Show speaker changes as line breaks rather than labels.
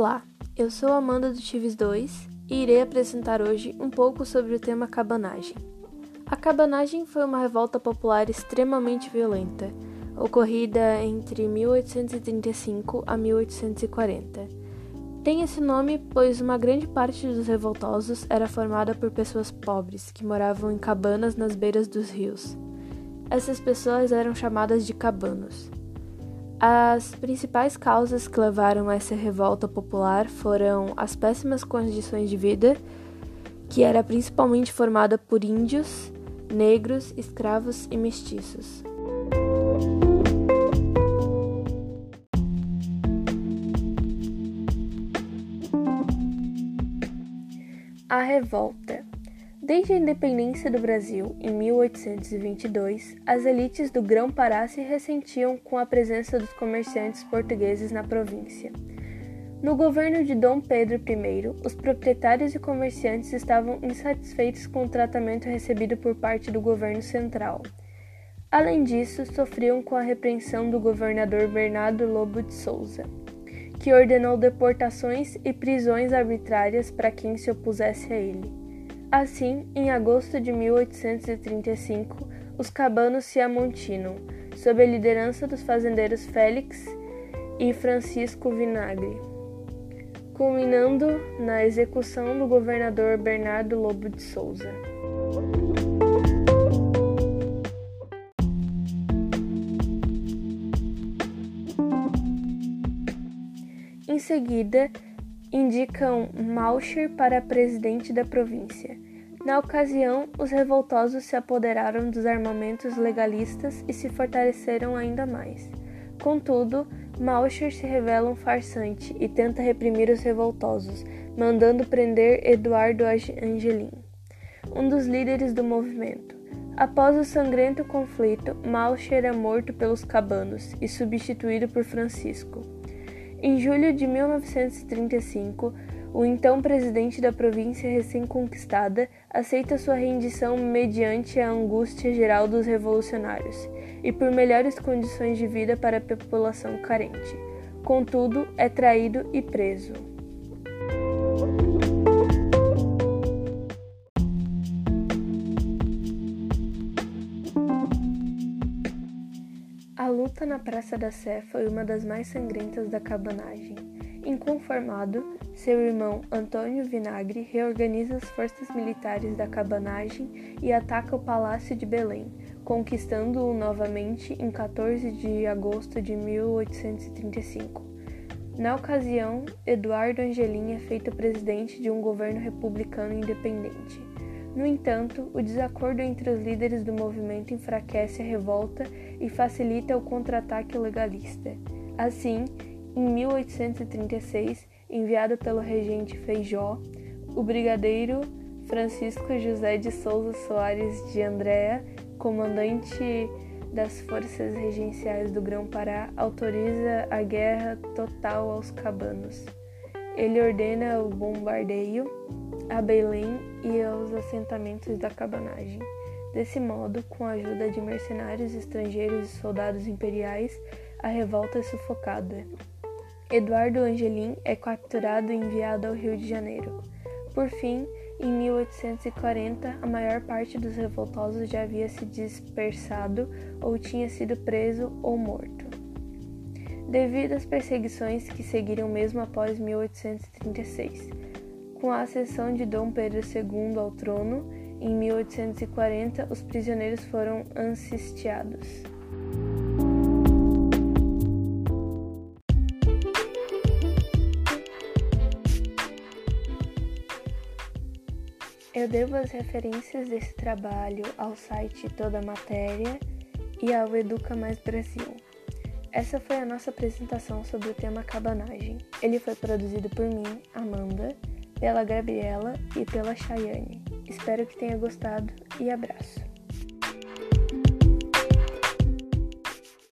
Olá, eu sou Amanda do Tives 2 e irei apresentar hoje um pouco sobre o tema cabanagem. A cabanagem foi uma revolta popular extremamente violenta, ocorrida entre 1835 a 1840. Tem esse nome pois uma grande parte dos revoltosos era formada por pessoas pobres que moravam em cabanas nas beiras dos rios. Essas pessoas eram chamadas de cabanos. As principais causas que levaram a essa revolta popular foram as péssimas condições de vida, que era principalmente formada por índios, negros, escravos e mestiços. A revolta Desde a independência do Brasil, em 1822, as elites do Grão-Pará se ressentiam com a presença dos comerciantes portugueses na província. No governo de Dom Pedro I, os proprietários e comerciantes estavam insatisfeitos com o tratamento recebido por parte do governo central. Além disso, sofriam com a repreensão do governador Bernardo Lobo de Souza, que ordenou deportações e prisões arbitrárias para quem se opusesse a ele. Assim, em agosto de 1835, os cabanos se amontinam, sob a liderança dos fazendeiros Félix e Francisco Vinagre, culminando na execução do governador Bernardo Lobo de Souza. Em seguida, indicam Malcher para presidente da província. Na ocasião, os revoltosos se apoderaram dos armamentos legalistas e se fortaleceram ainda mais. Contudo, Malcher se revela um farsante e tenta reprimir os revoltosos, mandando prender Eduardo Angelim, um dos líderes do movimento. Após o sangrento conflito, Malcher é morto pelos cabanos e substituído por Francisco. Em julho de 1935, o então presidente da província recém-conquistada aceita sua rendição mediante a angústia geral dos revolucionários e por melhores condições de vida para a população carente. Contudo, é traído e preso. A luta na Praça da Sé foi uma das mais sangrentas da cabanagem. Inconformado, seu irmão Antônio Vinagre reorganiza as forças militares da cabanagem e ataca o Palácio de Belém, conquistando-o novamente em 14 de agosto de 1835. Na ocasião, Eduardo Angelim é feito presidente de um governo republicano independente. No entanto, o desacordo entre os líderes do movimento enfraquece a revolta e facilita o contra-ataque legalista. Assim, em 1836, enviado pelo regente Feijó, o brigadeiro Francisco José de Souza Soares de Andréa, comandante das forças regenciais do Grão-Pará, autoriza a guerra total aos cabanos. Ele ordena o bombardeio a Belém e aos assentamentos da cabanagem. Desse modo, com a ajuda de mercenários estrangeiros e soldados imperiais, a revolta é sufocada. Eduardo Angelim é capturado e enviado ao Rio de Janeiro. Por fim, em 1840, a maior parte dos revoltosos já havia se dispersado ou tinha sido preso ou morto. Devido às perseguições que seguiram mesmo após 1836, com a ascensão de Dom Pedro II ao trono, em 1840, os prisioneiros foram ancistiados. Eu devo as referências desse trabalho ao site Toda Matéria e ao Educa Mais Brasil. Essa foi a nossa apresentação sobre o tema cabanagem. Ele foi produzido por mim, Amanda, pela Gabriela e pela Chayane. Espero que tenha gostado e abraço.